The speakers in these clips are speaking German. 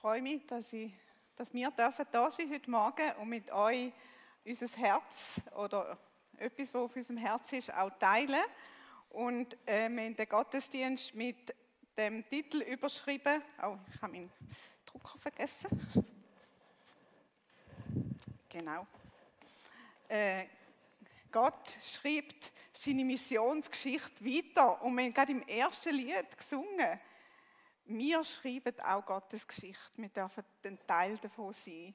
freue mich, dass, ich, dass wir dürfen da sein heute Morgen und mit euch unser Herz oder etwas, was auf unserem Herz ist, auch teilen. Und äh, wir haben den Gottesdienst mit dem Titel überschrieben. Oh, ich habe meinen Drucker vergessen. Genau. Äh, Gott schreibt seine Missionsgeschichte weiter und wir haben gerade im ersten Lied gesungen wir schreiben auch Gottes Geschichte. Wir dürfen ein Teil davon sein.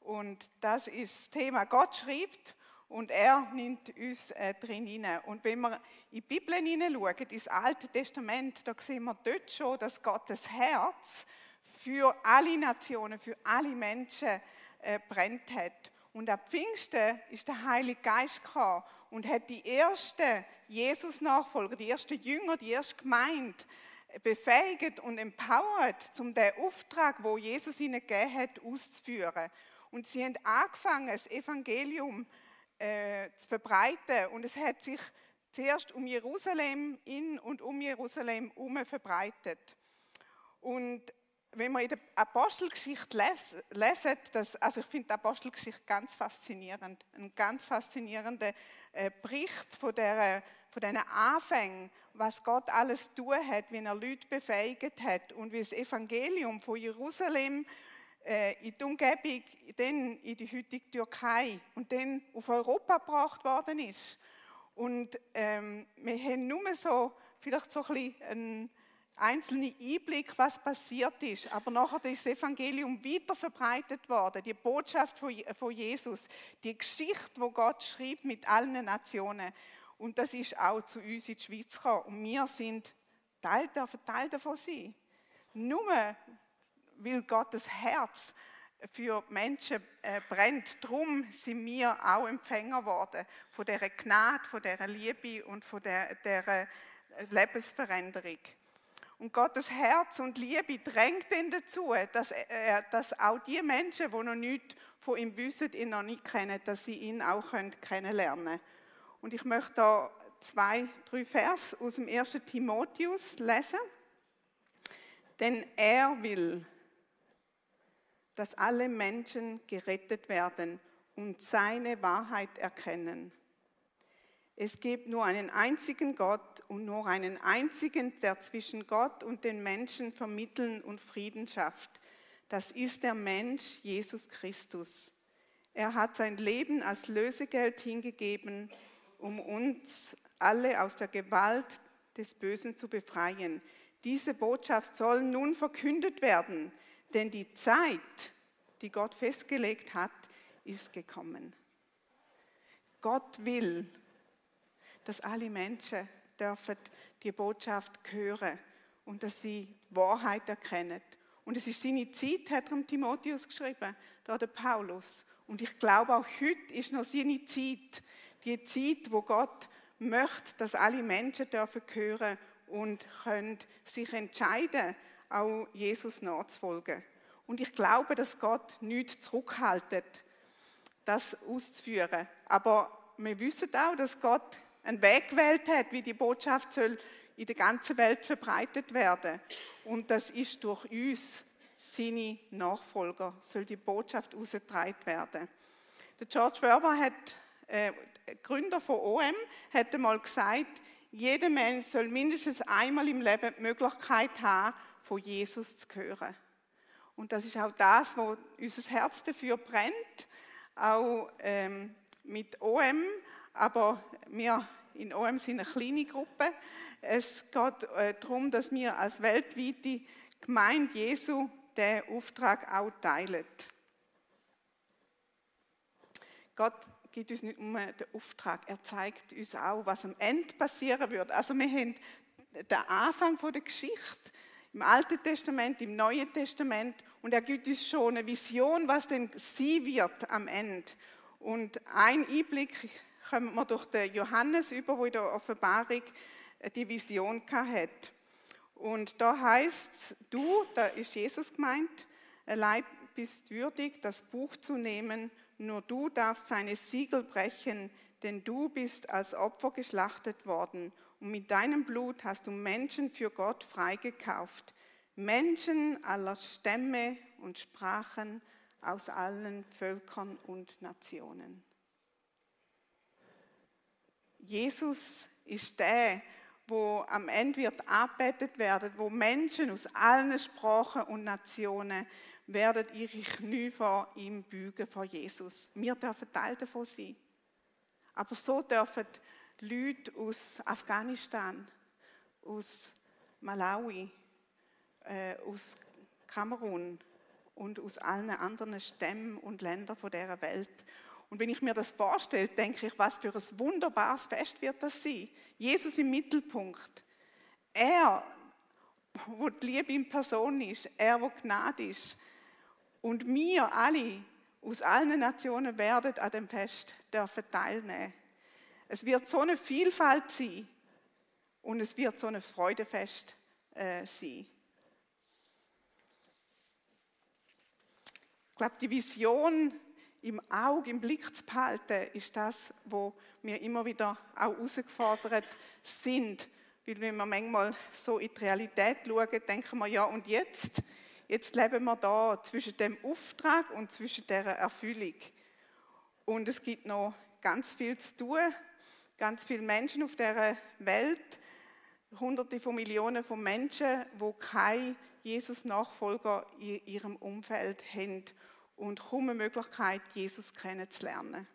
Und das ist das Thema. Gott schreibt und er nimmt uns äh, drin hinein. Und wenn wir in die Bibel hineinschauen, ins Alte Testament, da sehen wir dort schon, dass Gottes Herz für alle Nationen, für alle Menschen äh, brennt hat. Und ab Pfingsten ist der Heilige Geist gekommen und hat die ersten Jesus-Nachfolger, die ersten Jünger, die erste Gemeinde befähigt und empowert, um den Auftrag, wo Jesus ihnen gegeben hat, auszuführen. Und sie haben angefangen, das Evangelium äh, zu verbreiten. Und es hat sich zuerst um Jerusalem in und um Jerusalem herum verbreitet. Und wenn man in der Apostelgeschichte lesen, das, also ich finde die Apostelgeschichte ganz faszinierend, ein ganz faszinierender äh, Bericht von der von diesen Anfängen, was Gott alles tun hat, wie er Leute befähigt hat und wie das Evangelium von Jerusalem äh, in die Umgebung, dann in die heutige Türkei und dann auf Europa gebracht worden ist. Und ähm, wir haben nur so, vielleicht so ein bisschen einen einzelnen Einblick, was passiert ist. Aber nachher ist das Evangelium weiter verbreitet worden, die Botschaft von Jesus, die Geschichte, wo Gott schreibt mit allen Nationen. Und das ist auch zu uns in die Schweiz gekommen. Und wir sind Teil, Teil davon sein. Nur weil Gottes Herz für Menschen äh, brennt. Darum sind wir auch Empfänger geworden von dieser Gnade, von dieser Liebe und von dieser, Lebensveränderung. Und Gottes Herz und Liebe drängt ihn dazu, dass, äh, dass auch die Menschen, die noch nichts von ihm wissen, ihn noch nicht kennen, dass sie ihn auch kennenlernen können. Und ich möchte da zwei, drei Vers aus dem 1. Timotheus lesen. Denn er will, dass alle Menschen gerettet werden und seine Wahrheit erkennen. Es gibt nur einen einzigen Gott und nur einen einzigen, der zwischen Gott und den Menschen vermitteln und Frieden schafft. Das ist der Mensch Jesus Christus. Er hat sein Leben als Lösegeld hingegeben, um uns alle aus der Gewalt des Bösen zu befreien. Diese Botschaft soll nun verkündet werden, denn die Zeit, die Gott festgelegt hat, ist gekommen. Gott will, dass alle Menschen dürfen die Botschaft hören und dass sie Wahrheit erkennen. Und es ist seine Zeit, hat er Timotheus geschrieben, da der Paulus. Und ich glaube, auch heute ist noch seine Zeit, die Zeit, wo Gott möchte, dass alle Menschen dürfen hören und können sich entscheiden, auch Jesus nachzufolgen. Und ich glaube, dass Gott nichts zurückhaltet, das auszuführen. Aber wir wissen auch, dass Gott einen Weg gewählt hat, wie die Botschaft soll in der ganzen Welt verbreitet werden. Und das ist durch uns, seine Nachfolger, soll die Botschaft ausgetragen werden. Der George Werber hat äh, Gründer von OM, hätte mal gesagt, jeder Mensch soll mindestens einmal im Leben die Möglichkeit haben, von Jesus zu hören. Und das ist auch das, wo unser Herz dafür brennt, auch ähm, mit OM, aber wir in OM sind eine kleine Gruppe. Es geht äh, darum, dass wir als weltweite Gemeinde Jesu den Auftrag auch teilen. Gott gibt uns nicht nur den Auftrag, er zeigt uns auch, was am Ende passieren wird. Also wir haben den Anfang der Geschichte im Alten Testament, im Neuen Testament und er gibt uns schon eine Vision, was denn sie wird am Ende. Und ein Einblick kommt man durch den Johannes über, wo in der Offenbarung die Vision hat. Und da heißt du, da ist Jesus gemeint, allein bist würdig, das Buch zu nehmen nur du darfst seine Siegel brechen, denn du bist als Opfer geschlachtet worden und mit deinem Blut hast du Menschen für Gott freigekauft. Menschen aller Stämme und Sprachen aus allen Völkern und Nationen. Jesus ist der, wo am Ende wird arbeitet werden, wo Menschen aus allen Sprachen und Nationen werden ihre Knie vor ihm bügen, vor Jesus. Wir dürfen Teil davon sein. Aber so dürfen Leute aus Afghanistan, aus Malawi, äh, aus Kamerun und aus allen anderen Stämmen und Ländern von dieser Welt. Und wenn ich mir das vorstelle, denke ich, was für ein wunderbares Fest wird das sein. Jesus im Mittelpunkt. Er, wo die Liebe in Person ist, er, wo Gnade ist. Und wir alle aus allen Nationen werden an dem Fest dürfen teilnehmen. Es wird so eine Vielfalt sein und es wird so ein Freudefest äh, sein. Ich glaube, die Vision im Auge, im Blick zu behalten, ist das, wo wir immer wieder auch herausgefordert sind. Weil wenn wir manchmal so in die Realität schauen, denken wir, ja und jetzt? Jetzt leben wir da zwischen dem Auftrag und zwischen der Erfüllung. Und es gibt noch ganz viel zu tun, ganz viele Menschen auf der Welt, hunderte von Millionen von Menschen, wo keine Jesus-Nachfolger in ihrem Umfeld haben und kaum eine Möglichkeit, Jesus kennenzulernen.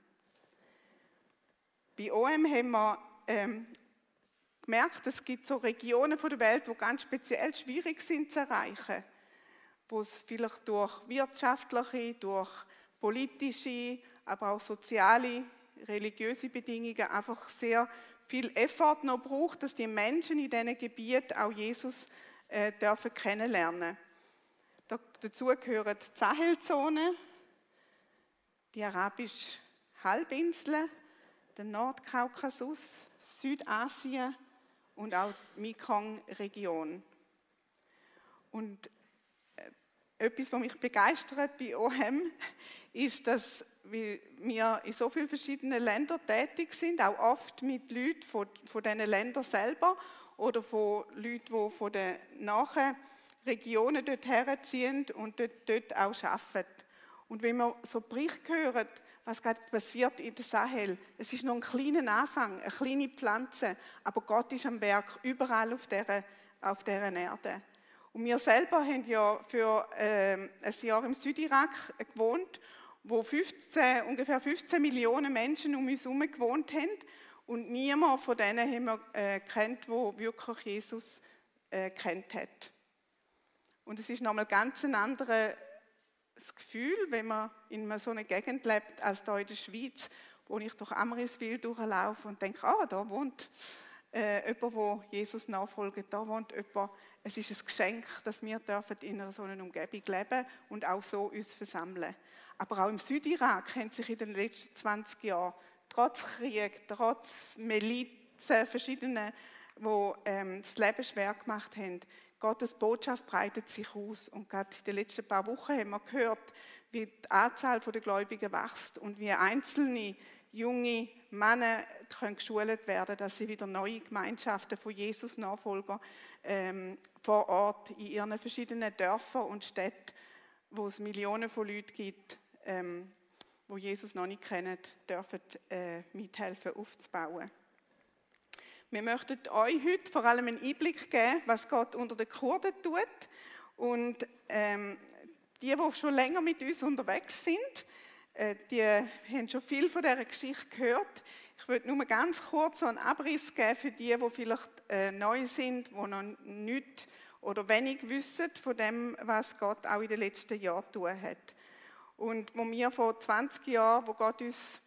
Bei OM haben wir ähm, gemerkt, es gibt so Regionen von der Welt, wo ganz speziell schwierig sind zu erreichen, wo es vielleicht durch wirtschaftliche, durch politische, aber auch soziale, religiöse Bedingungen einfach sehr viel Effort noch braucht, dass die Menschen in diesen Gebieten auch Jesus äh, dürfen kennenlernen. Dazu gehören die Sahelzone, die arabische Halbinsel, der Nordkaukasus, Südasien und auch die Mekong-Region. Und etwas, was mich begeistert bei OHM, ist, dass wir in so vielen verschiedenen Ländern tätig sind, auch oft mit Leuten von, von diesen Ländern selber oder von Leuten, die von den Nachregionen dort herziehen und dort, dort auch arbeiten. Und wenn man so Berichte hören, was gerade passiert in der Sahel, es ist noch ein kleiner Anfang, eine kleine Pflanze, aber Gott ist am Werk überall auf dieser, auf dieser Erde. Und wir selber haben ja für äh, ein Jahr im Südirak gewohnt, wo 15, ungefähr 15 Millionen Menschen um uns herum gewohnt haben. Und niemand von denen haben wir äh, wo wirklich Jesus äh, kennt hat. Und es ist nochmal ganz ein anderes Gefühl, wenn man in so einer Gegend lebt, als hier in der Schweiz, wo ich durch Amriswil durchlaufe und denke, ah, da wohnt äh, jemand, wo Jesus nachfolgt, da wohnt jemand. Es ist ein Geschenk, dass wir dürfen in einer so einer Umgebung leben und auch so uns versammeln. Aber auch im Südirak haben sich in den letzten 20 Jahren trotz Krieg, trotz Milizen, verschiedene, die ähm, das Leben schwer gemacht haben, Gottes Botschaft breitet sich aus. Und gerade in den letzten paar Wochen haben wir gehört, wie die Anzahl der Gläubigen wächst und wie einzelne junge Männer können geschult werden, dass sie wieder neue Gemeinschaften von Jesus Nachfolger ähm, vor Ort in ihren verschiedenen Dörfern und Städten, wo es Millionen von Leuten gibt, ähm, wo Jesus noch nicht kennen, dürfen äh, mithelfen aufzubauen. Wir möchten euch heute vor allem einen Einblick geben, was Gott unter den Kurden tut. Und ähm, die, die schon länger mit uns unterwegs sind, die haben schon viel von dieser Geschichte gehört. Ich würde nur ganz kurz einen Abriss geben für die, die vielleicht äh, neu sind, die noch nichts oder wenig wissen von dem, was Gott auch in den letzten Jahren tun hat. Und wo wir vor 20 Jahren, wo Gott uns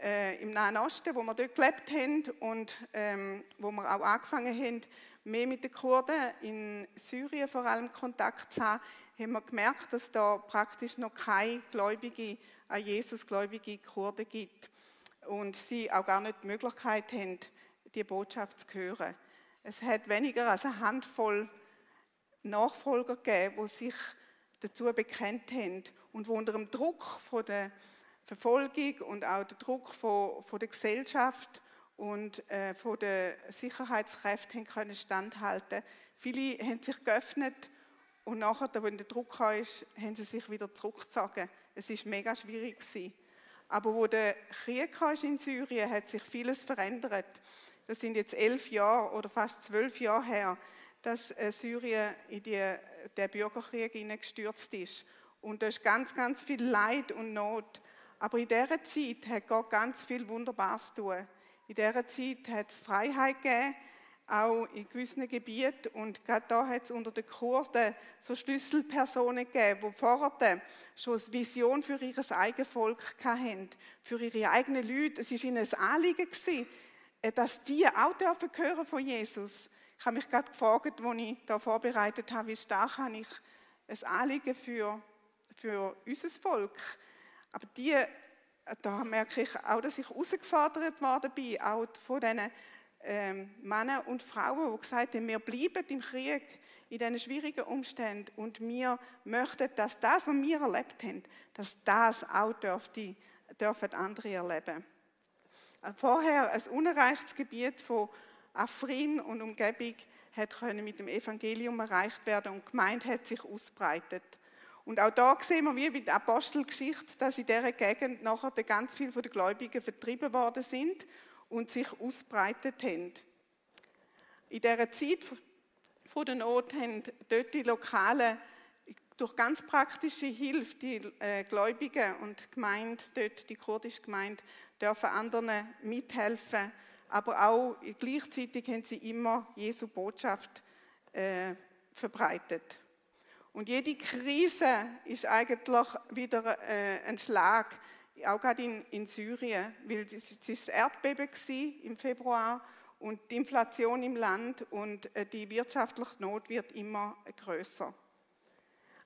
äh, im Nahen Osten, wo wir dort gelebt haben und ähm, wo wir auch angefangen haben, mehr mit den Kurden in Syrien vor allem Kontakt zu haben, haben wir gemerkt, dass da praktisch noch keine Gläubige, an Jesus gläubige Kurden gibt und sie auch gar nicht die Möglichkeit haben, die Botschaft zu hören. Es hat weniger als eine Handvoll Nachfolger gegeben, die sich dazu bekennt haben und wo unter dem Druck von der Verfolgung und auch der Druck von, von der Gesellschaft und äh, von den Sicherheitskräften können standhalten. Viele haben sich geöffnet Und nachher, als der Druck kam, haben sie sich wieder zurückgezogen. Es war mega schwierig. Gewesen. Aber wo der Krieg war in Syrien, hat sich vieles verändert. Das sind jetzt elf Jahre oder fast zwölf Jahre her, dass äh, Syrien in die, den Bürgerkrieg gestürzt ist. Und da ist ganz, ganz viel Leid und Not. Aber in dieser Zeit hat Gott ganz viel Wunderbares tun. In dieser Zeit hat es Freiheit gegeben, auch in gewissen Gebieten. Und gerade da hat es unter den Kurden so Schlüsselpersonen gegeben, die vorher schon eine Vision für ihr eigenes Volk hatten, für ihre eigenen Leute. Es war ihnen ein Anliegen, äh, dass die auch dürfen hören von Jesus. Ich habe mich gerade gefragt, als ich da vorbereitet habe, wie stark habe ich ein Anliegen für, für unser Volk. Aber die, da merke ich auch, dass ich herausgefordert worden bin, auch von diesen ähm, Männern und Frauen, die gesagt haben, wir bleiben im Krieg in diesen schwierigen Umständen und wir möchten, dass das, was wir erlebt haben, dass das auch dürfte, dürfen andere erleben. Vorher ein unerreichtes Gebiet von Afrin und Umgebung hat mit dem Evangelium erreicht werden und die Gemeinde hat sich ausbreitet. Und auch da sehen wir wie bei der Apostelgeschichte, dass in dieser Gegend nachher ganz viele von den Gläubigen vertrieben worden sind und sich ausbreitet haben. In dieser Zeit von der Not haben dort die Lokalen durch ganz praktische Hilfe die äh, Gläubigen und die Gemeinde, dort die kurdische Gemeinde, dürfen anderen mithelfen. Aber auch gleichzeitig haben sie immer Jesu Botschaft äh, verbreitet. Und jede Krise ist eigentlich wieder äh, ein Schlag, auch gerade in, in Syrien, weil es war das Erdbeben im Februar und die Inflation im Land und äh, die wirtschaftliche Not wird immer größer.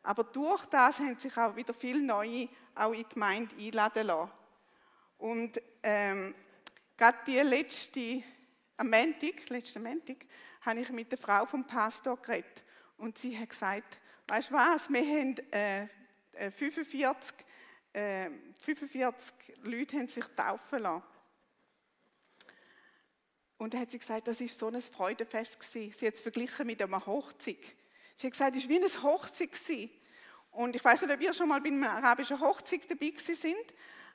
Aber durch das haben sich auch wieder viele Neue auch in die Gemeinde einladen lassen. Und ähm, gerade die letzte, am Montag, letzten Montag, habe ich mit der Frau vom Pastor geredet und sie hat gesagt, weißt du was, wir haben äh, 45, äh, 45 Leute haben sich taufen lassen. Und dann hat sie gesagt, das ist so ein Freudefest gewesen. Sie hat es verglichen mit einer Hochzeit. Sie hat gesagt, es war wie eine Hochzeit gewesen. Und ich weiß nicht, ob ihr schon mal bei einer arabischen Hochzeit dabei sind,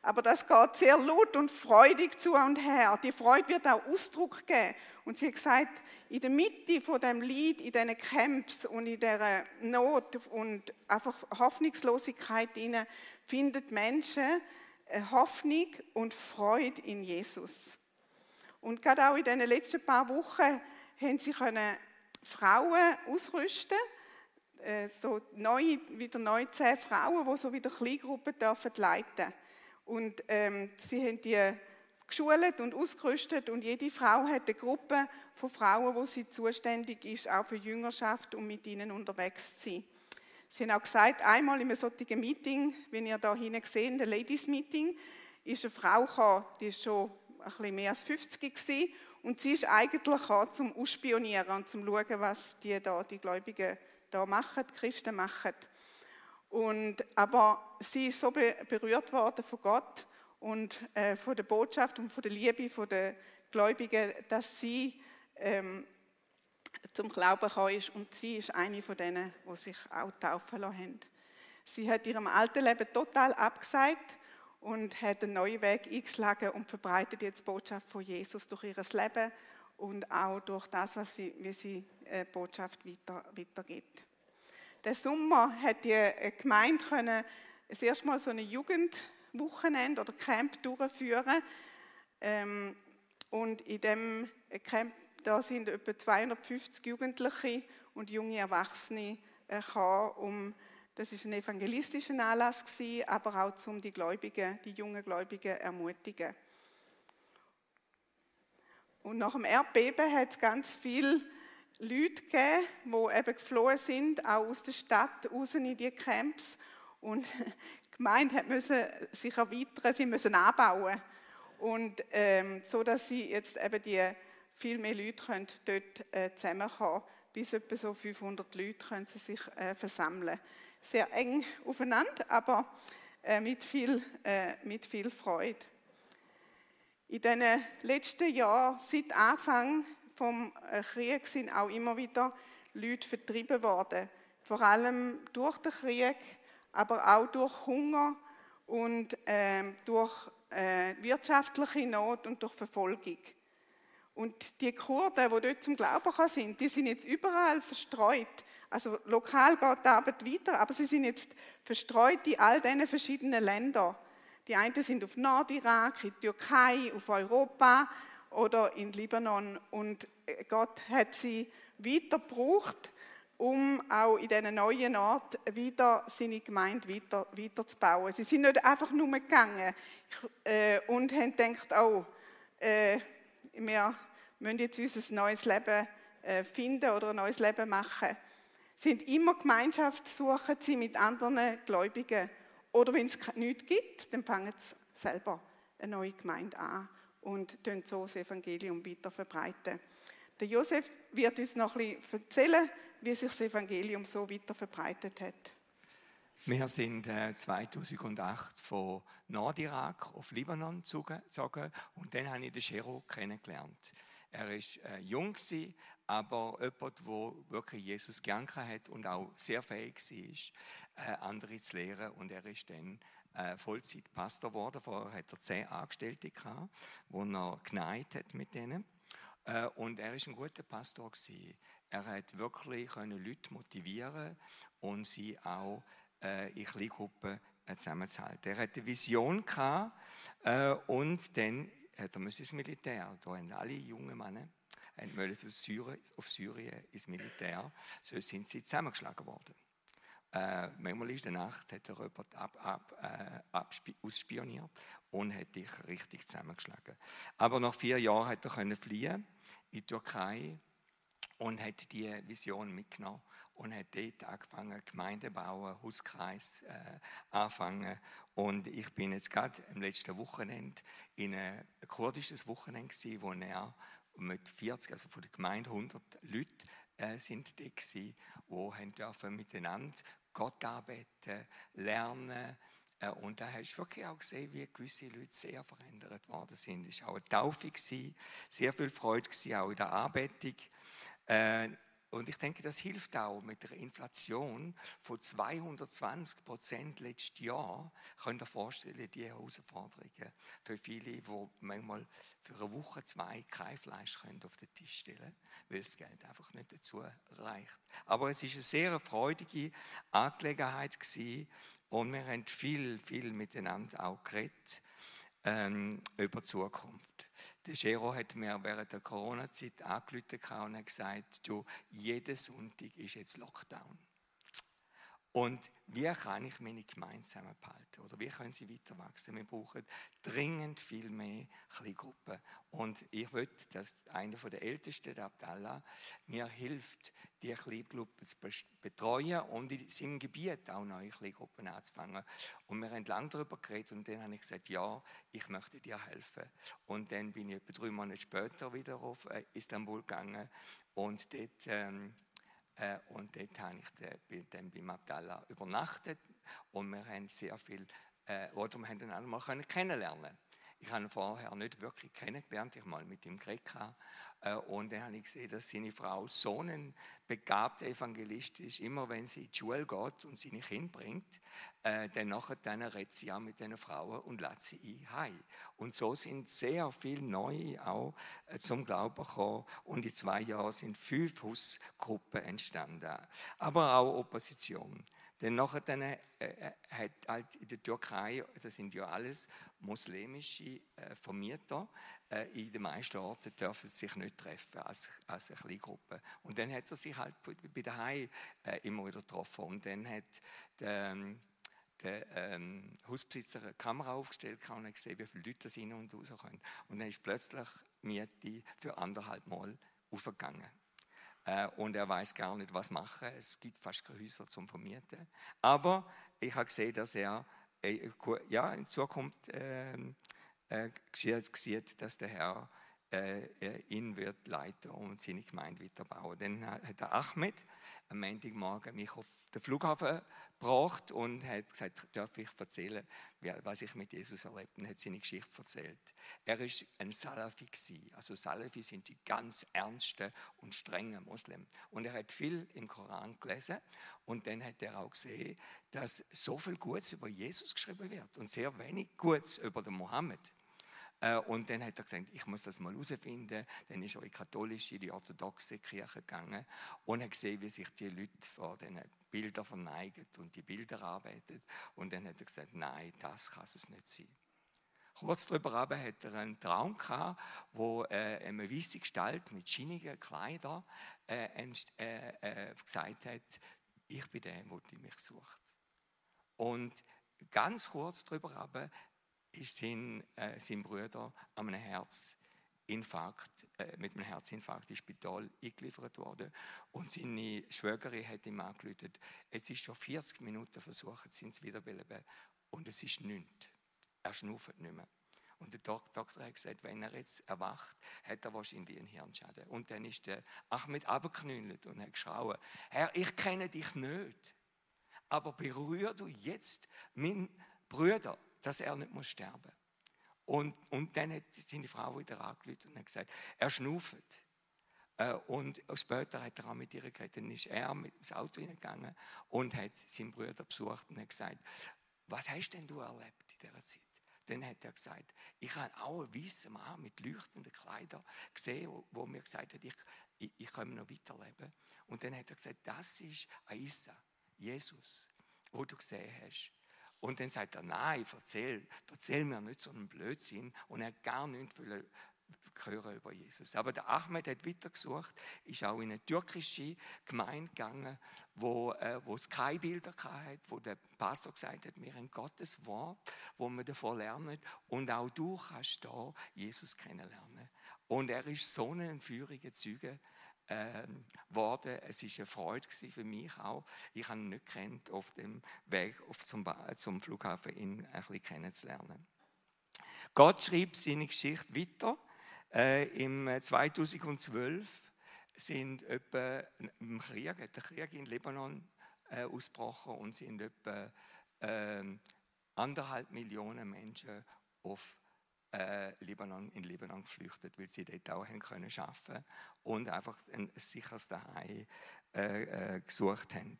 aber das geht sehr laut und freudig zu und her. Die Freude wird auch Ausdruck geben. Und sie hat gesagt, in der Mitte von dem Lied, in diesen Camps und in dieser Not und einfach Hoffnungslosigkeit hinein, findet Menschen Hoffnung und Freude in Jesus. Und gerade auch in den letzten paar Wochen haben sie können Frauen ausrüsten, äh, so neu, wieder neu zehn Frauen, die so wieder Kleingruppen dürfen leiten. Und ähm, sie haben die geschult und ausgerüstet und jede Frau hat eine Gruppe von Frauen, wo sie zuständig ist, auch für Jüngerschaft und mit ihnen unterwegs zu sein. Sie haben auch gesagt, einmal in einem solchen Meeting, wenn ihr da hinten gesehen, der Ladies Meeting, ist eine Frau gekommen, die ist schon ein bisschen mehr als 50 gewesen, und sie ist eigentlich gekommen, zum Ausspionieren und zum schauen, was die da, die Gläubigen da machen, die Christen machen. Und, aber sie ist so berührt worden von Gott und äh, von der Botschaft und von der Liebe von der Gläubigen, dass sie ähm, zum Glauben gekommen ist. Und sie ist eine von denen, die sich auch taufen lassen haben. Sie hat ihrem alten Leben total abgesagt und hat einen neuen Weg eingeschlagen und verbreitet jetzt die Botschaft von Jesus durch ihr Leben und auch durch das, was sie, wie sie äh, Botschaft weiter, weitergibt. Der Sommer hat die äh, Gemeinde können das erste Mal so eine Jugendwochenende oder Camp durchführen. Ähm, und in dem Camp da sind etwa 250 Jugendliche und junge Erwachsene gekommen, um das ist ein evangelistischer Anlass gewesen, aber auch um die Gläubigen, die jungen Gläubigen ermutigen. Und nach dem Erdbeben hat es ganz viele Leute gegeben, die eben geflohen sind, auch aus der Stadt raus in die Camps. Und die Gemeinde musste sich erweitern, sie müssen anbauen. Und ähm, so, dass sie jetzt eben die viel mehr Leute können dort äh, zusammenkommen Bis etwa so 500 Leute können sie sich äh, versammeln. Sehr eng aufeinander, aber äh, mit, viel, äh, mit viel Freude. In den letzten Jahren, seit Anfang vom äh, Krieg, sind auch immer wieder Leute vertrieben worden. vor allem durch den Krieg, aber auch durch Hunger und äh, durch äh, wirtschaftliche Not und durch Verfolgung. Und die Kurden, die dort zum Glauben sind, die sind jetzt überall verstreut. Also lokal geht die Arbeit weiter, aber sie sind jetzt verstreut in all diesen verschiedenen Ländern. Die einen sind auf Nordirak, in Türkei, auf Europa oder in Libanon. Und äh, Gott hat sie weiter gebraucht, um auch in diesen neuen Ort wieder seine Gemeinde weiter, weiterzubauen. Sie sind nicht einfach nur gegangen äh, und haben gedacht, oh, äh, wir müssen jetzt unser neues Leben finden oder ein neues Leben machen. Sie sind immer Gemeinschaft suchen sie mit anderen Gläubigen. Oder wenn es nichts gibt, dann fangen sie selber eine neue Gemeinde an und so das Evangelium weiter verbreiten. Der Josef wird uns noch ein bisschen erzählen, wie sich das Evangelium so weiter verbreitet hat. Wir sind äh, 2008 von Nordirak auf Libanon gezogen und dann habe ich den Shero kennengelernt. Er war äh, jung, aber jemand, der wirklich Jesus gern hat und auch sehr fähig war, äh, andere zu lehren. Und er ist dann äh, Vollzeitpastor geworden. Vorher hat er zehn Angestellte gehabt, wo er geneigt hat mit denen. Äh, und er ist ein guter Pastor gewesen. Er hat wirklich können Leute motivieren und sie auch äh, in Kleingruppen äh, zusammenzuhalten. Er hatte eine Vision gehabt, äh, und dann hat er ins Militär. Da haben alle jungen Männer auf Syrien, auf Syrien ins Militär. So sind sie zusammengeschlagen worden. Äh, manchmal in der Nacht hat er jemand ab, ab, äh, ausspioniert und hat dich richtig zusammengeschlagen. Aber nach vier Jahren hat er können fliehen in die Türkei und hat die Vision mitgenommen und hat dort angefangen, Gemeinde bauen, Hauskreis äh, anfangen. Und ich bin jetzt gerade im letzten Wochenende in ein kurdisches Wochenende gewesen, wo er mit 40, also von der Gemeinde 100 Leute äh, sind da gewesen, die haben dürfen miteinander Gott arbeiten, lernen. Äh, und da hast du wirklich auch gesehen, wie gewisse Leute sehr verändert worden sind. Es war auch eine Taufe, sehr viel Freude, auch in der Arbeitung. Äh, und ich denke, das hilft auch mit der Inflation von 220 Prozent letztes Jahr. Könnt ihr vorstellen, die Herausforderungen für viele, die manchmal für eine Woche, zwei kein Fleisch können auf den Tisch stellen weil das Geld einfach nicht dazu reicht. Aber es ist eine sehr freudige Angelegenheit gewesen und wir haben viel, viel miteinander auch geredet ähm, über die Zukunft. Der Gero hat mir während der Corona-Zeit angerufen und hat gesagt, du, jeden Sonntag ist jetzt Lockdown. Und wie kann ich meine Gemeinde zusammenhalten? Oder wie können sie weiter wachsen? Wir brauchen dringend viel mehr Kleingruppen. Und ich will, dass einer der Ältesten, der Abdallah, mir hilft, die Kleingruppen zu betreuen und in seinem Gebiet auch neue Kleingruppen anzufangen. Und wir haben lange darüber geredet und dann habe ich gesagt, ja, ich möchte dir helfen. Und dann bin ich etwa drei Monate später wieder auf äh, Istanbul gegangen und dort... Ähm, äh, und dort habe ich den, dann beim Abdallah übernachtet. Und wir haben sehr viel, äh, oder wir haben ihn einmal kennenlernen ich habe ihn vorher nicht wirklich kennengelernt, ich mal mit ihm geredet äh, und dann habe ich gesehen, dass seine Frau so ein begabter Evangelist ist. Immer wenn sie in die Schule geht und seine Kinder bringt, äh, dann nachher redet sie auch mit diesen Frauen und lässt sie ein heim. Und so sind sehr viele Neue auch äh, zum Glauben gekommen und in zwei Jahren sind fünf Hausgruppen entstanden. Aber auch Opposition. Denn nachher dann, äh, äh, hat halt in der Türkei, das sind ja alles muslimische äh, Vermieter, äh, in den meisten Orten dürfen sie sich nicht treffen als, als eine kleine Gruppe. Und dann hat er sich halt bei Hai äh, immer wieder getroffen. Und dann hat der, ähm, der ähm, Hausbesitzer eine Kamera aufgestellt und hat gesehen, wie viele Leute rein und raus können. Und dann ist plötzlich die Miete für anderthalb Mal aufgegangen. Äh, und er weiß gar nicht, was machen. Es gibt fast keine Häuser zum Vermieten. Aber ich habe gesehen, dass er äh, ja, in Zukunft äh, äh, sieht, dass der Herr ihn wird leiten und seine Gemeinde weiterbauen. Dann hat der Ahmed am Montagmorgen mich auf den Flughafen gebracht und hat gesagt, darf ich erzählen, was ich mit Jesus erlebt und hat seine Geschichte erzählt. Er ist ein Salafi gewesen. Also Salafi sind die ganz ernsten und strengen Muslimen. Und er hat viel im Koran gelesen und dann hat er auch gesehen, dass so viel Gutes über Jesus geschrieben wird und sehr wenig Gutes über den Mohammed. Äh, und dann hat er gesagt, ich muss das mal herausfinden. Dann ist er in die katholische, in die orthodoxe Kirche gegangen und hat gesehen, wie sich die Leute vor diesen Bildern verneigen und die Bilder arbeiten. Und dann hat er gesagt, nein, das kann es nicht sein. Kurz darüber aber hat er einen Traum gehabt, wo äh, eine weiße Gestalt mit schienigen Kleidern äh, äh, äh, gesagt hat, ich bin der, der mich sucht. Und ganz kurz darüber aber ist sein, äh, sein Bruder an einem Herzinfarkt, äh, mit einem Herzinfarkt ins Spital eingeliefert worden. Und seine Schwägerin hat ihm angerufen, es ist schon 40 Minuten versucht, sie zu wiederbeleben und es ist nichts. Er schnuffert nicht mehr. Und der Doktor hat gesagt, wenn er jetzt erwacht, hat er wahrscheinlich einen Hirnschaden. Und dann ist der Ahmed abgeknüllt und hat geschrauen, Herr, ich kenne dich nicht, aber berühr du jetzt meinen Bruder dass er nicht muss sterben und, und dann hat seine Frau wieder angerufen und hat gesagt, er schnuffet. Äh, und später hat er auch mit ihr geredet. Dann ist er mit ins Auto hineingegangen und hat seinen Bruder besucht und hat gesagt, was hast denn du erlebt in dieser Zeit? Dann hat er gesagt, ich habe auch einen weißen Mann mit leuchtenden Kleidern gesehen, wo, wo mir gesagt hat, ich, ich, ich kann noch weiterleben. Und dann hat er gesagt, das ist Aisa, Jesus, wo du gesehen hast. Und dann sagt er, nein, erzähl, erzähl mir nicht so einen Blödsinn. Und er hat gar nichts hören über Jesus. Aber der Ahmed hat weitergesucht, ist auch in eine türkische Gemeinde gegangen, wo, äh, wo es keine Bilder hatte, wo der Pastor gesagt hat, wir haben Gottes Wort, wo wir davon lernen und auch du kannst da Jesus kennenlernen. Und er ist so ein feuriger Zeuge ähm, worden. Es ist eine Freude für mich auch. Ich habe ihn nicht kennt auf dem Weg auf zum, zum Flughafen ihn ein bisschen kennenzulernen. Gott schrieb seine Geschichte weiter. Äh, Im 2012 sind etwa im Krieg, der Krieg in Libanon äh, ausgebrochen und sind etwa äh, anderthalb Millionen Menschen auf äh, Libanon, in Libanon geflüchtet, weil sie dort auch haben können arbeiten und einfach ein sicheres Daheim äh, äh, gesucht haben.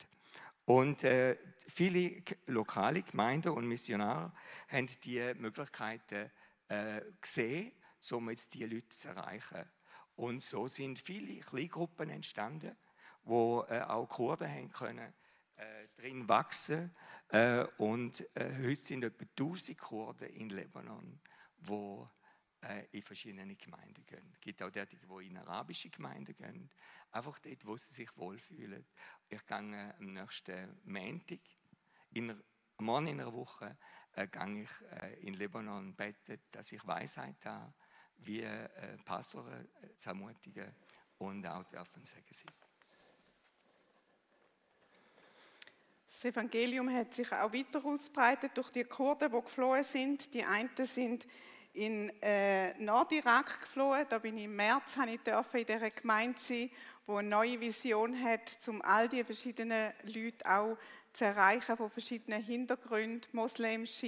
Und äh, viele lokale Gemeinden und Missionare haben die Möglichkeiten äh, gesehen, um jetzt diese Leute zu erreichen. Und so sind viele Kleingruppen entstanden, wo äh, auch Kurden haben können, drin wachsen. Äh, und äh, heute sind etwa 1000 Kurden in Libanon wo äh, in verschiedene Gemeinden gehen. Es gibt auch solche, die in arabische Gemeinden gehen. Einfach dort, wo sie sich wohlfühlen. Ich gehe am nächsten Montag, in, morgen in einer Woche, äh, gehe ich äh, in Libanon beten, dass ich Weisheit habe, wie äh, Pastoren äh, zu ermutigen und auch dürfen sagen sie. Das Evangelium hat sich auch weiter ausbreitet durch die Kurden, die geflohen sind. Die einen sind in äh, Nordirak geflohen. Da bin ich im März habe ich dürfen in dieser Gemeinde sein, die eine neue Vision hat, um all die verschiedenen Leute auch zu erreichen von verschiedenen Hintergründen, muslimische,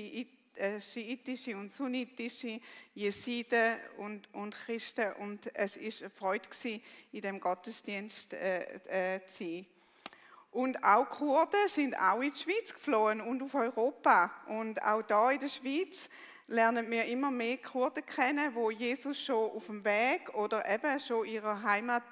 äh, schiitische und sunnitische, Jesiden und, und Christen. Und es ist eine Freude gewesen, in dem Gottesdienst äh, äh, zu sein. Und auch Kurden sind auch in die Schweiz geflohen und auf Europa. Und auch da in der Schweiz lernen wir immer mehr Kurden kennen, wo Jesus schon auf dem Weg oder eben schon ihre Heimat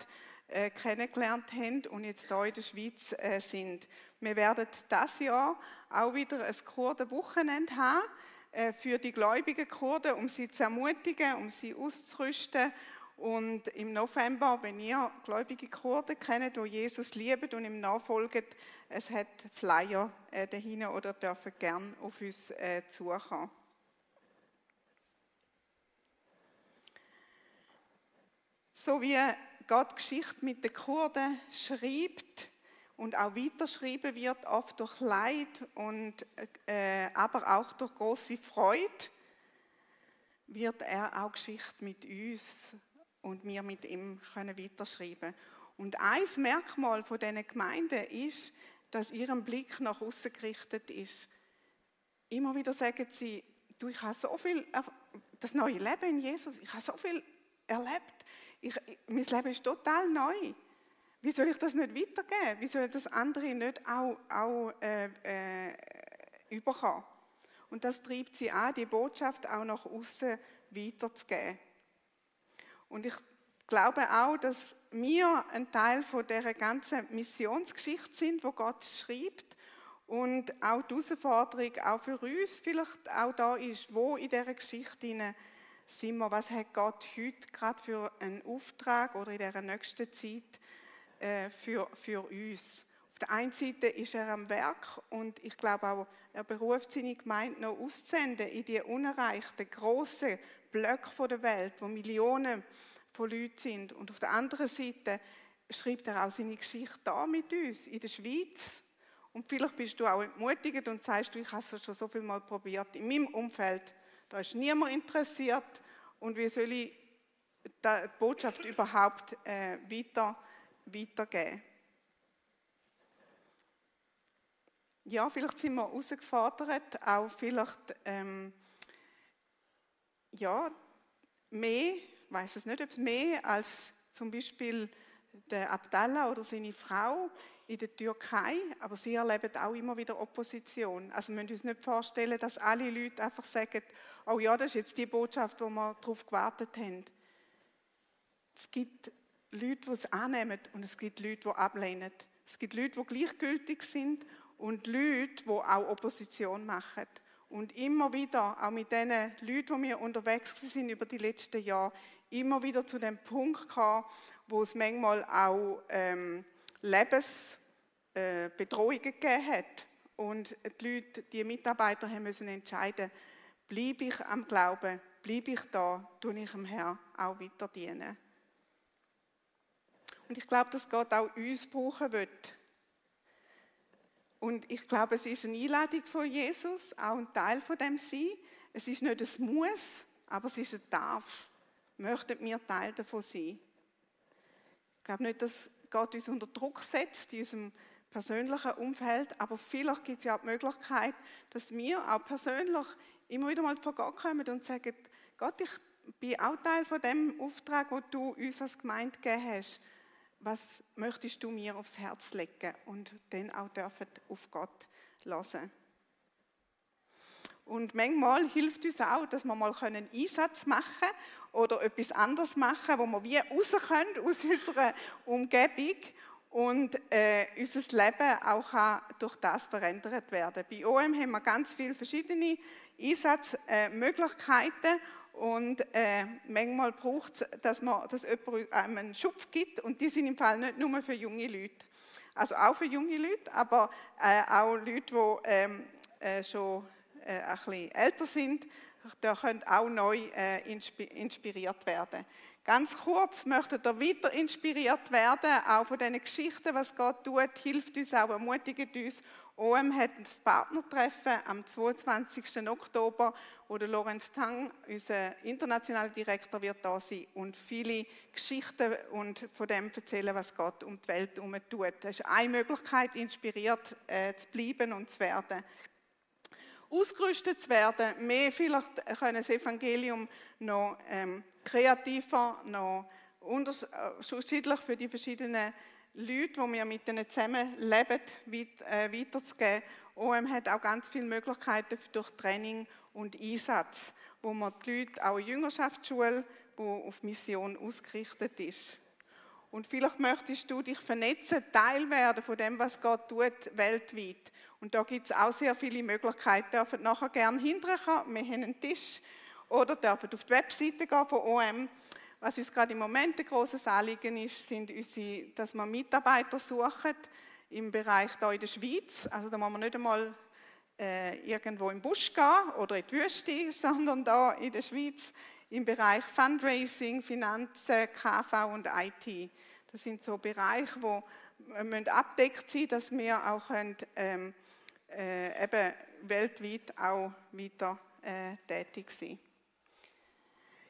äh, kennengelernt haben und jetzt hier in der Schweiz äh, sind. Wir werden das Jahr auch wieder ein Kurdenwochenende haben äh, für die gläubigen Kurden, um sie zu ermutigen, um sie auszurüsten und im November, wenn ihr gläubige Kurden kennt, die Jesus liebt und ihm nachfolgt, es hat Flyer äh, dahin oder dürfen gern auf uns äh, zukommen. So wie Gott Geschichte mit den Kurden schreibt und auch weiterschreiben wird, oft durch Leid und äh, aber auch durch große Freude, wird er auch Geschichte mit uns und wir mit ihm können weiterschreiben Und ein Merkmal von diesen Gemeinden ist, dass ihr Blick nach außen gerichtet ist. Immer wieder sagen sie, du, ich habe so viel, das neue Leben in Jesus, ich habe so viel erlebt. Ich, mein Leben ist total neu. Wie soll ich das nicht weitergeben? Wie soll das andere nicht auch, auch äh, äh, überkommen? Und das treibt sie an, die Botschaft auch nach außen weiterzugeben. Und ich glaube auch, dass wir ein Teil von der ganzen Missionsgeschichte sind, wo Gott schreibt und auch die Herausforderung auch für uns vielleicht auch da ist, wo in dieser Geschichte sind wir, was hat Gott heute gerade für einen Auftrag oder in dieser nächsten Zeit äh, für, für uns. Auf der einen Seite ist er am Werk und ich glaube auch, er beruft seine Gemeinde noch auszusenden in die unerreichten, grossen Blöcke der Welt, wo Millionen von Leuten sind. Und auf der anderen Seite schreibt er auch seine Geschichte da mit uns, in der Schweiz. Und vielleicht bist du auch entmutigt und sagst, ich habe es schon so viel Mal probiert. In meinem Umfeld, da ist niemand interessiert. Und wie soll ich die Botschaft überhaupt äh, weiter, weitergeben? Ja, vielleicht sind wir herausgefordert, auch vielleicht ähm, ja, mehr, ich weiß es nicht, ob es mehr als zum Beispiel der Abdallah oder seine Frau in der Türkei, aber sie erleben auch immer wieder Opposition. Also wir müssen uns nicht vorstellen, dass alle Leute einfach sagen, oh ja, das ist jetzt die Botschaft, wo wir darauf gewartet haben. Es gibt Leute, die es annehmen und es gibt Leute, die ablehnen. Es gibt Leute, die gleichgültig sind und Leute, die auch Opposition machen. Und immer wieder, auch mit den Leuten, die wir unterwegs sind über die letzten Jahre, immer wieder zu dem Punkt kam, wo es manchmal auch ähm, Lebensbedrohungen äh, gegeben hat. Und die Leute, die Mitarbeiter haben müssen entscheiden, bleibe ich am Glauben, bleibe ich da, tue ich dem Herrn auch weiter dienen. Und ich glaube, dass Gott auch uns brauchen wird, und ich glaube, es ist eine Einladung von Jesus, auch ein Teil von dem sein. Es ist nicht ein Muss, aber es ist ein Darf. Möchten wir Teil davon sein? Ich glaube nicht, dass Gott uns unter Druck setzt in unserem persönlichen Umfeld, aber vielleicht gibt es ja auch die Möglichkeit, dass wir auch persönlich immer wieder mal vor Gott kommen und sagen, Gott, ich bin auch Teil von dem Auftrag, den du uns als Gemeinde gegeben hast. Was möchtest du mir aufs Herz legen? Und dann auch dürfen auf Gott lassen. Und manchmal hilft uns auch, dass wir mal einen Einsatz machen oder etwas anderes machen, wo wir wie raus können aus unserer Umgebung und äh, unser Leben auch durch das verändert werden. Bei OM haben wir ganz viele verschiedene Einsatzmöglichkeiten und äh, manchmal braucht es, dass, man, dass jemand einem einen Schupf gibt. Und die sind im Fall nicht nur für junge Leute. Also auch für junge Leute, aber äh, auch Leute, die ähm, äh, schon äh, ein bisschen älter sind, da können auch neu äh, inspiriert werden. Ganz kurz möchte ihr weiter inspiriert werden, auch von diesen Geschichten, was Gott tut, hilft uns auch, ermutigt uns OM hat das Partnertreffen am 22. Oktober, wo der Lorenz Tang, unser internationaler Direktor, wird da sein und viele Geschichten und von dem erzählen, was Gott um die Welt herum tut. Das ist eine Möglichkeit, inspiriert äh, zu bleiben und zu werden. Ausgerüstet zu werden, mehr vielleicht können das Evangelium noch ähm, kreativer, noch unterschiedlich für die verschiedenen Leute, die wir mit ihnen zusammen leben, äh, weiterzugeben. OM hat auch ganz viele Möglichkeiten durch Training und Einsatz, wo man die Leute, auch Jüngerschaftsschule, die auf Mission ausgerichtet ist. Und vielleicht möchtest du dich vernetzen, Teil werden von dem, was Gott tut, weltweit. Und da gibt es auch sehr viele Möglichkeiten. Ihr dürft nachher gerne hinterher, wir haben einen Tisch, oder dürft auf die Webseite gehen von OM was uns gerade im Moment ein großes Anliegen ist, sind unsere, dass wir Mitarbeiter suchen im Bereich da in der Schweiz. Also da muss man nicht einmal äh, irgendwo im Busch gehen oder in die Wüste, sondern da in der Schweiz im Bereich Fundraising, Finanzen, KV und IT. Das sind so Bereiche, wo müssen abdeckt sein, dass wir auch können, ähm, äh, eben weltweit auch weiter äh, tätig sind.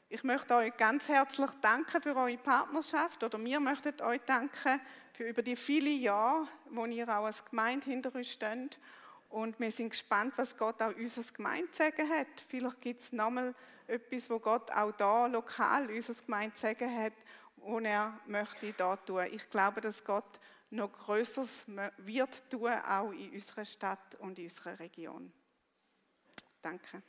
Ich möchte euch ganz herzlich danken für eure Partnerschaft oder wir möchten euch danken für über die vielen Jahre, wo ihr auch als Gemeinde hinter uns steht. Und wir sind gespannt, was Gott auch unser Gemeinde zu sagen hat. Vielleicht gibt es nochmal etwas, wo Gott auch da lokal unser Gemeinde zu sagen hat und er möchte da tun. Ich glaube, dass Gott noch Größeres wird tun, auch in unserer Stadt und in unserer Region. Danke.